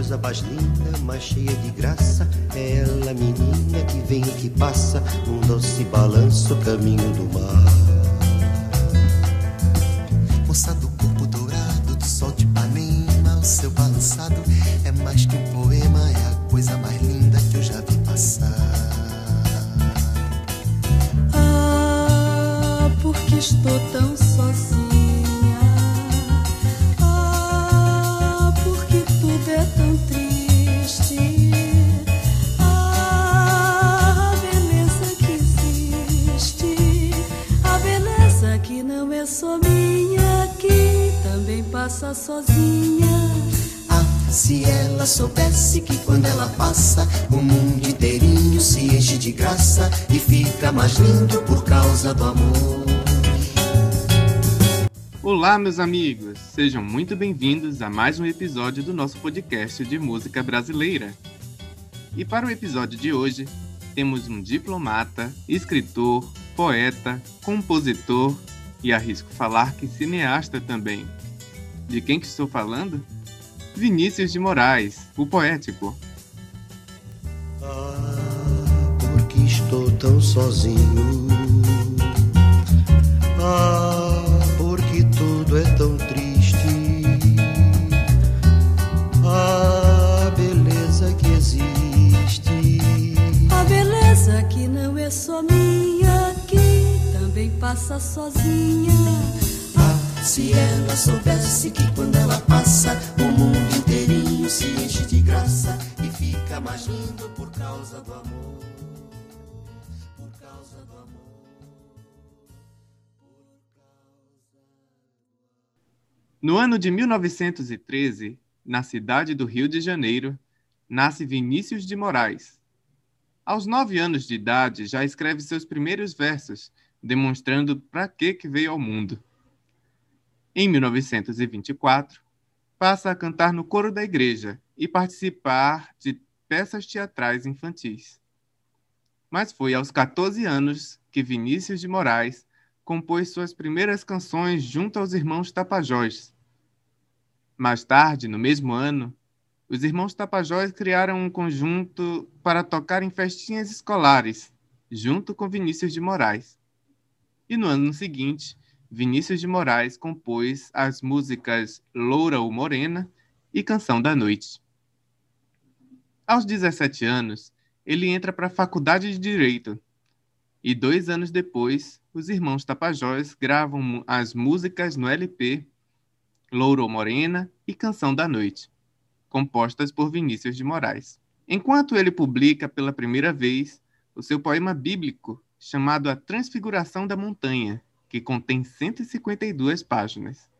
coisa mais linda, mais cheia de graça. É ela, menina, que vem e que passa num doce balanço, caminho do mar. Sozinha. Ah, se ela soubesse que quando ela passa, o mundo inteirinho se enche de graça e fica mais lindo por causa do amor. Olá, meus amigos! Sejam muito bem-vindos a mais um episódio do nosso podcast de música brasileira. E para o episódio de hoje, temos um diplomata, escritor, poeta, compositor e arrisco falar que cineasta também. De quem que estou falando? Vinícius de Moraes, o poético. Ah, porque estou tão sozinho. Ah, porque tudo é tão triste. Ah, a beleza que existe. A beleza que não é só minha, que também passa sozinha. Se ela soubesse que quando ela passa, o mundo inteirinho se enche de graça e fica mais lindo por causa do amor. Por causa do amor. No ano de 1913, na cidade do Rio de Janeiro, nasce Vinícius de Moraes. Aos nove anos de idade, já escreve seus primeiros versos, demonstrando para que que veio ao mundo. Em 1924, passa a cantar no coro da igreja e participar de peças teatrais infantis. Mas foi aos 14 anos que Vinícius de Moraes compôs suas primeiras canções junto aos irmãos Tapajós. Mais tarde, no mesmo ano, os irmãos Tapajós criaram um conjunto para tocar em festinhas escolares, junto com Vinícius de Moraes. E no ano seguinte, Vinícius de Moraes compôs as músicas Loura ou Morena e Canção da Noite. Aos 17 anos, ele entra para a Faculdade de Direito e dois anos depois, os irmãos Tapajós gravam as músicas no LP Louro ou Morena e Canção da Noite, compostas por Vinícius de Moraes. Enquanto ele publica pela primeira vez o seu poema bíblico chamado A Transfiguração da Montanha, que contém 152 páginas.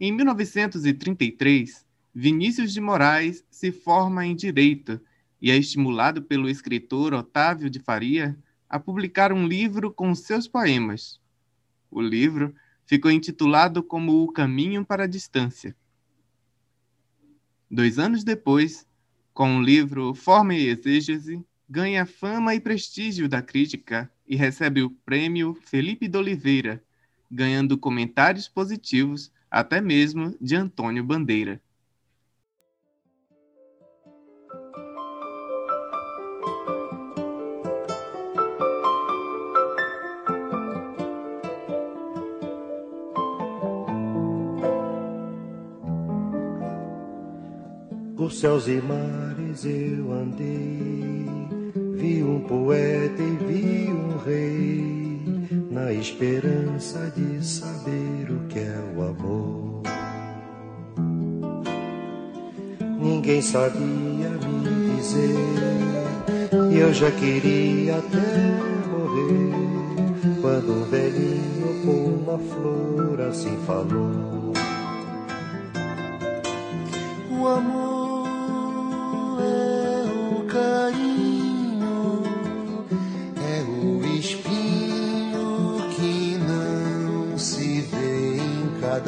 Em 1933, Vinícius de Moraes se forma em Direito e é estimulado pelo escritor Otávio de Faria a publicar um livro com seus poemas. O livro ficou intitulado como O Caminho para a Distância. Dois anos depois, com o livro Forma e Exégese, ganha fama e prestígio da crítica e recebe o prêmio Felipe de Oliveira, ganhando comentários positivos até mesmo de Antônio Bandeira. Por céus e mares eu andei, vi um poeta e vi um rei, na esperança de saber o que é o amor. Ninguém sabia me dizer, e eu já queria até morrer, quando um velhinho com uma flor assim falou. O amor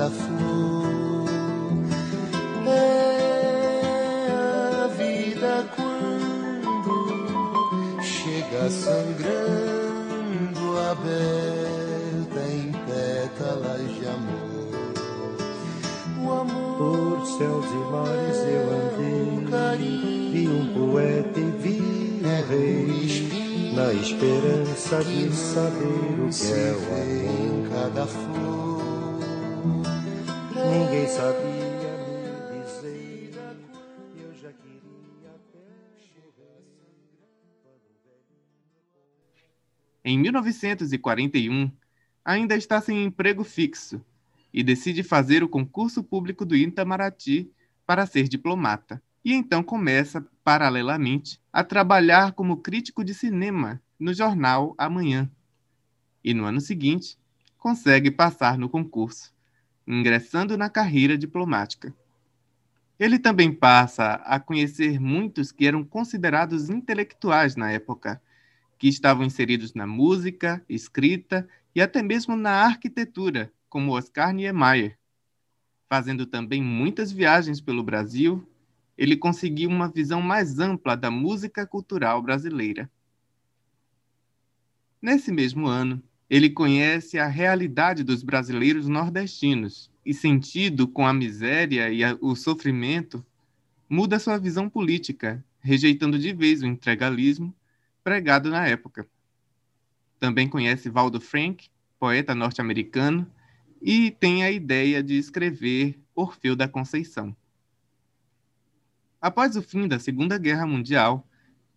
cada flor. É a vida quando chega sangrando, aberta em pétalas de amor. O amor Por céus e mares eu andei, vi um poeta e vi um rei, na esperança de saber o que é o amor. Cada flor, ninguém sabia Em 1941, ainda está sem emprego fixo e decide fazer o concurso público do Itamaraty para ser diplomata. E então começa, paralelamente, a trabalhar como crítico de cinema no jornal Amanhã. E no ano seguinte, consegue passar no concurso, ingressando na carreira diplomática. Ele também passa a conhecer muitos que eram considerados intelectuais na época, que estavam inseridos na música, escrita e até mesmo na arquitetura, como Oscar Niemeyer. Fazendo também muitas viagens pelo Brasil, ele conseguiu uma visão mais ampla da música cultural brasileira. Nesse mesmo ano, ele conhece a realidade dos brasileiros nordestinos e, sentido com a miséria e a, o sofrimento, muda sua visão política, rejeitando de vez o entregalismo pregado na época. Também conhece Valdo Frank, poeta norte-americano, e tem a ideia de escrever Orfeu da Conceição. Após o fim da Segunda Guerra Mundial,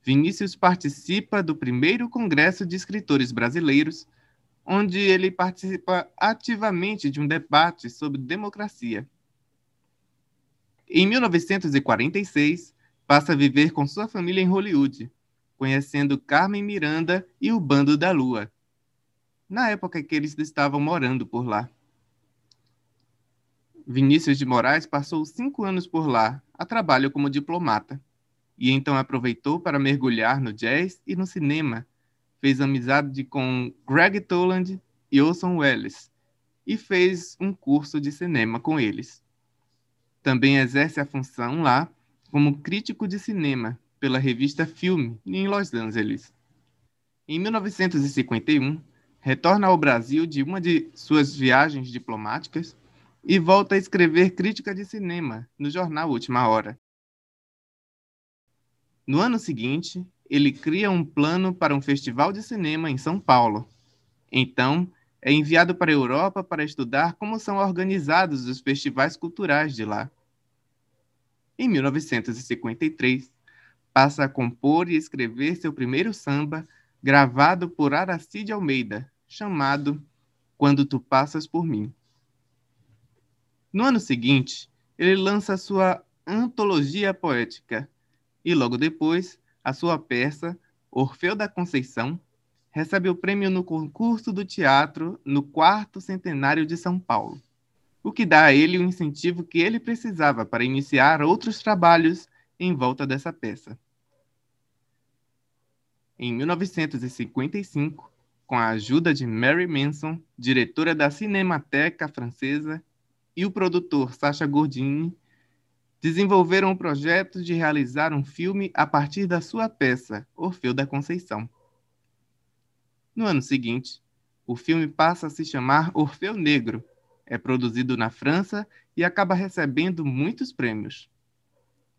Vinícius participa do primeiro Congresso de Escritores Brasileiros, onde ele participa ativamente de um debate sobre democracia. Em 1946, passa a viver com sua família em Hollywood, conhecendo Carmen Miranda e o Bando da Lua, na época que eles estavam morando por lá. Vinícius de Moraes passou cinco anos por lá, a trabalho como diplomata, e então aproveitou para mergulhar no jazz e no cinema. Fez amizade com Greg Toland e Orson Welles, e fez um curso de cinema com eles. Também exerce a função lá como crítico de cinema pela revista Filme em Los Angeles. Em 1951, retorna ao Brasil de uma de suas viagens diplomáticas e volta a escrever crítica de cinema no jornal Última Hora. No ano seguinte, ele cria um plano para um festival de cinema em São Paulo. Então, é enviado para a Europa para estudar como são organizados os festivais culturais de lá. Em 1953, passa a compor e escrever seu primeiro samba, gravado por Aracide Almeida, chamado Quando Tu Passas por Mim. No ano seguinte, ele lança sua antologia poética e, logo depois, a sua peça Orfeu da Conceição recebe o prêmio no concurso do teatro no quarto centenário de São Paulo, o que dá a ele o incentivo que ele precisava para iniciar outros trabalhos em volta dessa peça. Em 1955, com a ajuda de Mary Manson, diretora da Cinemateca Francesa, e o produtor Sacha Gordini, desenvolveram o projeto de realizar um filme a partir da sua peça, Orfeu da Conceição. No ano seguinte, o filme passa a se chamar Orfeu Negro, é produzido na França e acaba recebendo muitos prêmios.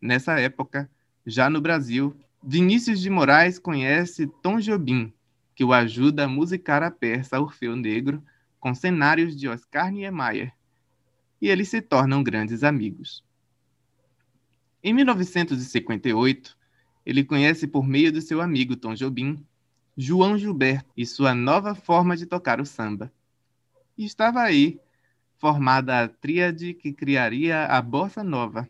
Nessa época, já no Brasil, Vinícius de Moraes conhece Tom Jobim, que o ajuda a musicar a peça Orfeu Negro com cenários de Oscar Niemeyer, e eles se tornam grandes amigos. Em 1958, ele conhece por meio do seu amigo Tom Jobim, João Gilberto e sua nova forma de tocar o samba. E estava aí, formada a tríade que criaria a bossa nova.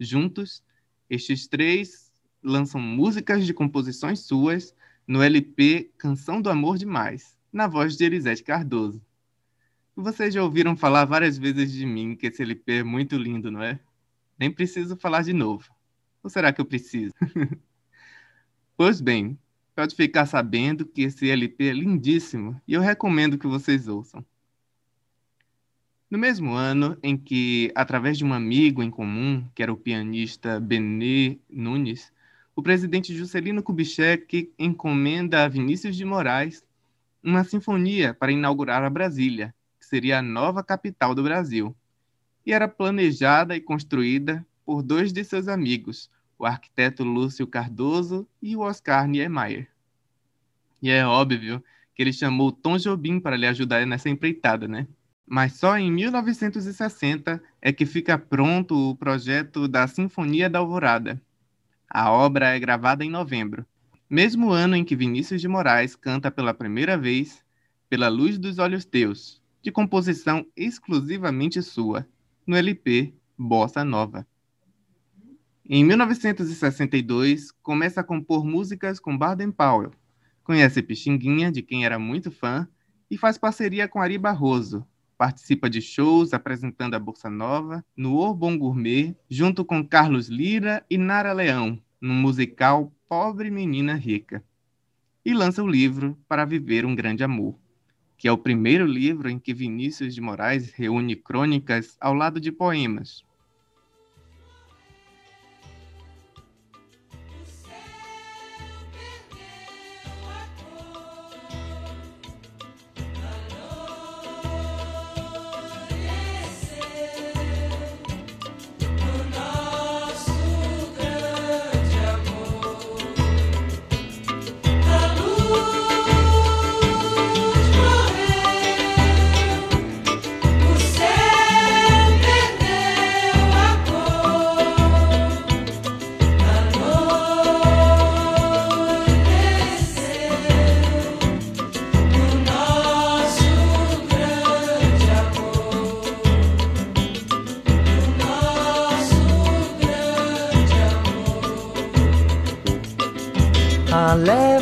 Juntos, estes três lançam músicas de composições suas no LP Canção do Amor Demais, na voz de Elisete Cardoso. Vocês já ouviram falar várias vezes de mim que esse LP é muito lindo, não é? Nem preciso falar de novo. Ou será que eu preciso? pois bem, pode ficar sabendo que esse LP é lindíssimo e eu recomendo que vocês ouçam. No mesmo ano em que, através de um amigo em comum, que era o pianista Benê Nunes, o presidente Juscelino Kubitschek encomenda a Vinícius de Moraes uma sinfonia para inaugurar a Brasília, que seria a nova capital do Brasil. E era planejada e construída por dois de seus amigos, o arquiteto Lúcio Cardoso e o Oscar Niemeyer. E é óbvio que ele chamou Tom Jobim para lhe ajudar nessa empreitada, né? Mas só em 1960 é que fica pronto o projeto da Sinfonia da Alvorada. A obra é gravada em novembro, mesmo ano em que Vinícius de Moraes canta pela primeira vez Pela Luz dos Olhos Teus, de composição exclusivamente sua, no LP Bossa Nova. Em 1962, começa a compor músicas com Baden Powell. Conhece Pixinguinha, de quem era muito fã, e faz parceria com Ari Barroso. Participa de shows apresentando a Bossa Nova no O Bom Gourmet, junto com Carlos Lira e Nara Leão, num musical Pobre Menina Rica. E lança o livro Para Viver um Grande Amor, que é o primeiro livro em que Vinícius de Moraes reúne crônicas ao lado de poemas,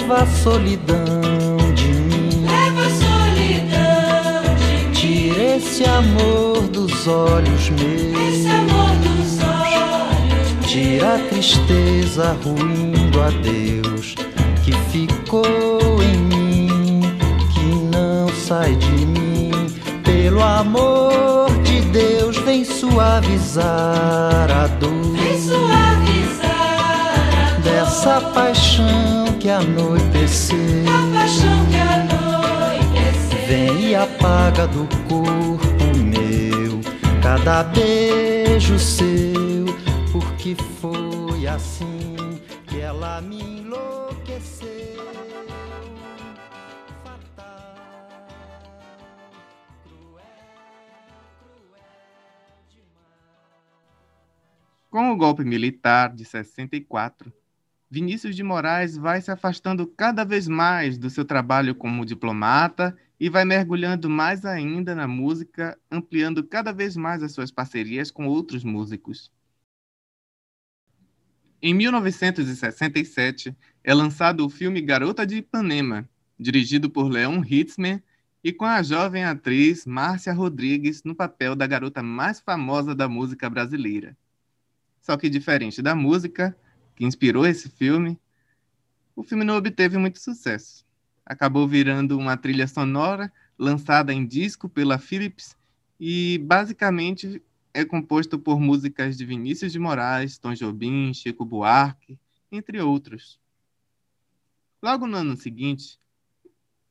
leva a solidão de mim. Leva a solidão de mim. Tira esse amor dos olhos meus. Esse amor dos olhos Tira a tristeza ruim do adeus que ficou em mim, que não sai de mim. Pelo amor de Deus, vem suavizar a dor. Vem suavizar a dor. Dessa paixão que anoiteceu. A paixão que anoiteceu. Vem e apaga do corpo meu cada beijo seu, porque foi assim que ela me enlouqueceu. Com o golpe militar de 64, Vinícius de Moraes vai se afastando cada vez mais do seu trabalho como diplomata e vai mergulhando mais ainda na música, ampliando cada vez mais as suas parcerias com outros músicos. Em 1967, é lançado o filme Garota de Ipanema, dirigido por Leon Hitzman e com a jovem atriz Márcia Rodrigues no papel da garota mais famosa da música brasileira. Só que diferente da música, que inspirou esse filme, o filme não obteve muito sucesso. Acabou virando uma trilha sonora lançada em disco pela Philips e basicamente é composto por músicas de Vinícius de Moraes, Tom Jobim, Chico Buarque, entre outros. Logo no ano seguinte,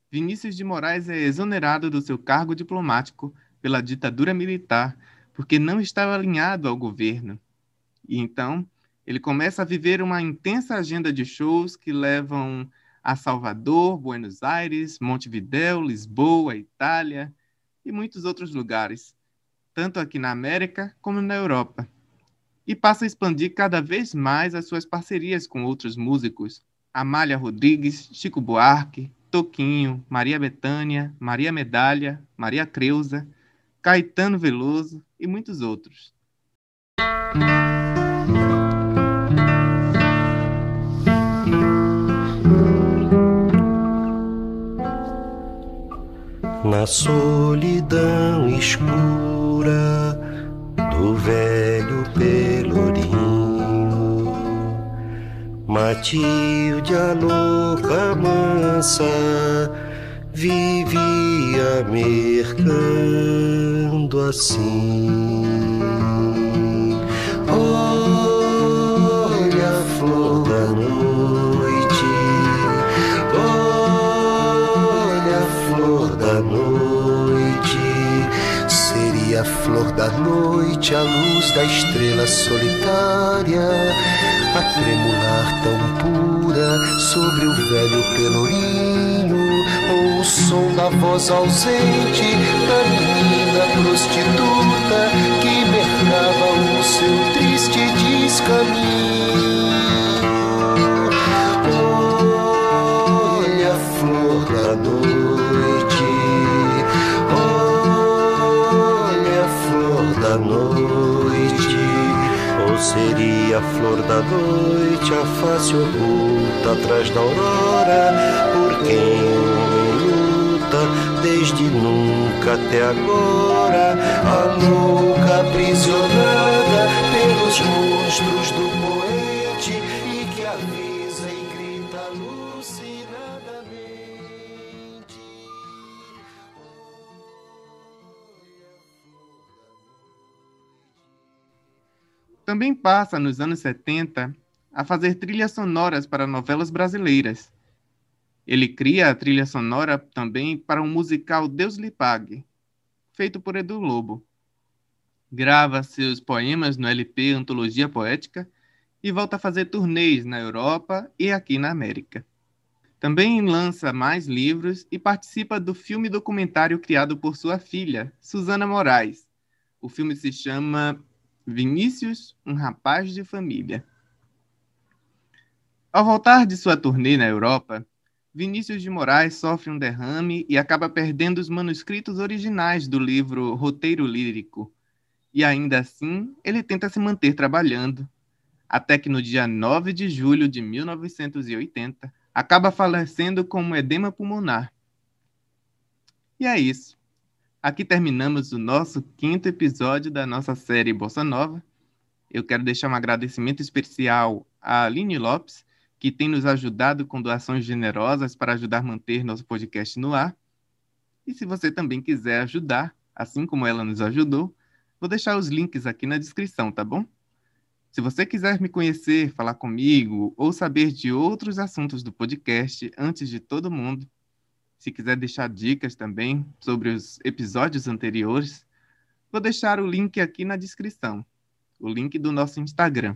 Vinícius de Moraes é exonerado do seu cargo diplomático pela ditadura militar porque não estava alinhado ao governo. E então ele começa a viver uma intensa agenda de shows que levam a Salvador, Buenos Aires, Montevideo, Lisboa, Itália e muitos outros lugares, tanto aqui na América como na Europa. E passa a expandir cada vez mais as suas parcerias com outros músicos, Amália Rodrigues, Chico Buarque, Toquinho, Maria Bethânia, Maria Medalha, Maria Creuza, Caetano Veloso e muitos outros. Na solidão escura do velho pelourinho, Matilde a louca mansa vivia mercando assim. Flor da noite, a luz da estrela solitária, a tremular tão pura sobre o velho pelourinho, ou o som da voz ausente da menina prostituta que mercava o seu triste descaminho. Seria a flor da noite a face oculta atrás da aurora, por quem homem luta desde nunca até agora, a louca aprisionada Também passa, nos anos 70, a fazer trilhas sonoras para novelas brasileiras. Ele cria a trilha sonora também para um musical Deus lhe pague, feito por Edu Lobo. Grava seus poemas no LP Antologia Poética e volta a fazer turnês na Europa e aqui na América. Também lança mais livros e participa do filme documentário criado por sua filha, Susana Moraes. O filme se chama Vinícius, um rapaz de família. Ao voltar de sua turnê na Europa, Vinícius de Moraes sofre um derrame e acaba perdendo os manuscritos originais do livro Roteiro Lírico. E ainda assim, ele tenta se manter trabalhando, até que no dia 9 de julho de 1980, acaba falecendo com um edema pulmonar. E é isso. Aqui terminamos o nosso quinto episódio da nossa série Bossa Nova. Eu quero deixar um agradecimento especial a Aline Lopes, que tem nos ajudado com doações generosas para ajudar a manter nosso podcast no ar. E se você também quiser ajudar, assim como ela nos ajudou, vou deixar os links aqui na descrição, tá bom? Se você quiser me conhecer, falar comigo ou saber de outros assuntos do podcast antes de todo mundo, se quiser deixar dicas também sobre os episódios anteriores, vou deixar o link aqui na descrição, o link do nosso Instagram.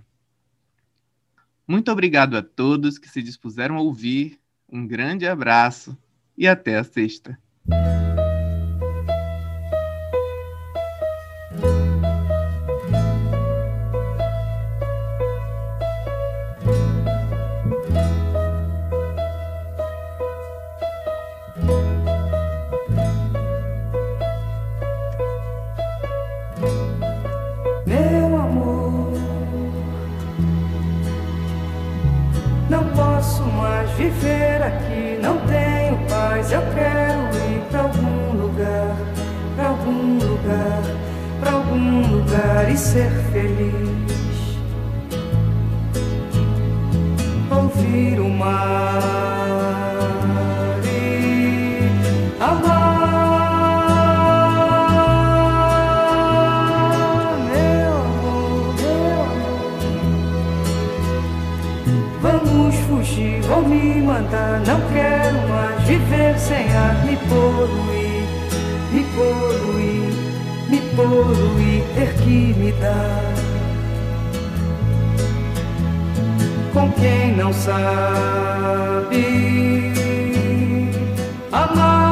Muito obrigado a todos que se dispuseram a ouvir, um grande abraço e até a sexta. E ser feliz. Ouvir o mar e amar, meu amor, meu amor. Vamos fugir, vou me mandar. Não quero mais viver sem ar. Me poluir, me poluir, poluir, que me dar. Com quem não sabe amar.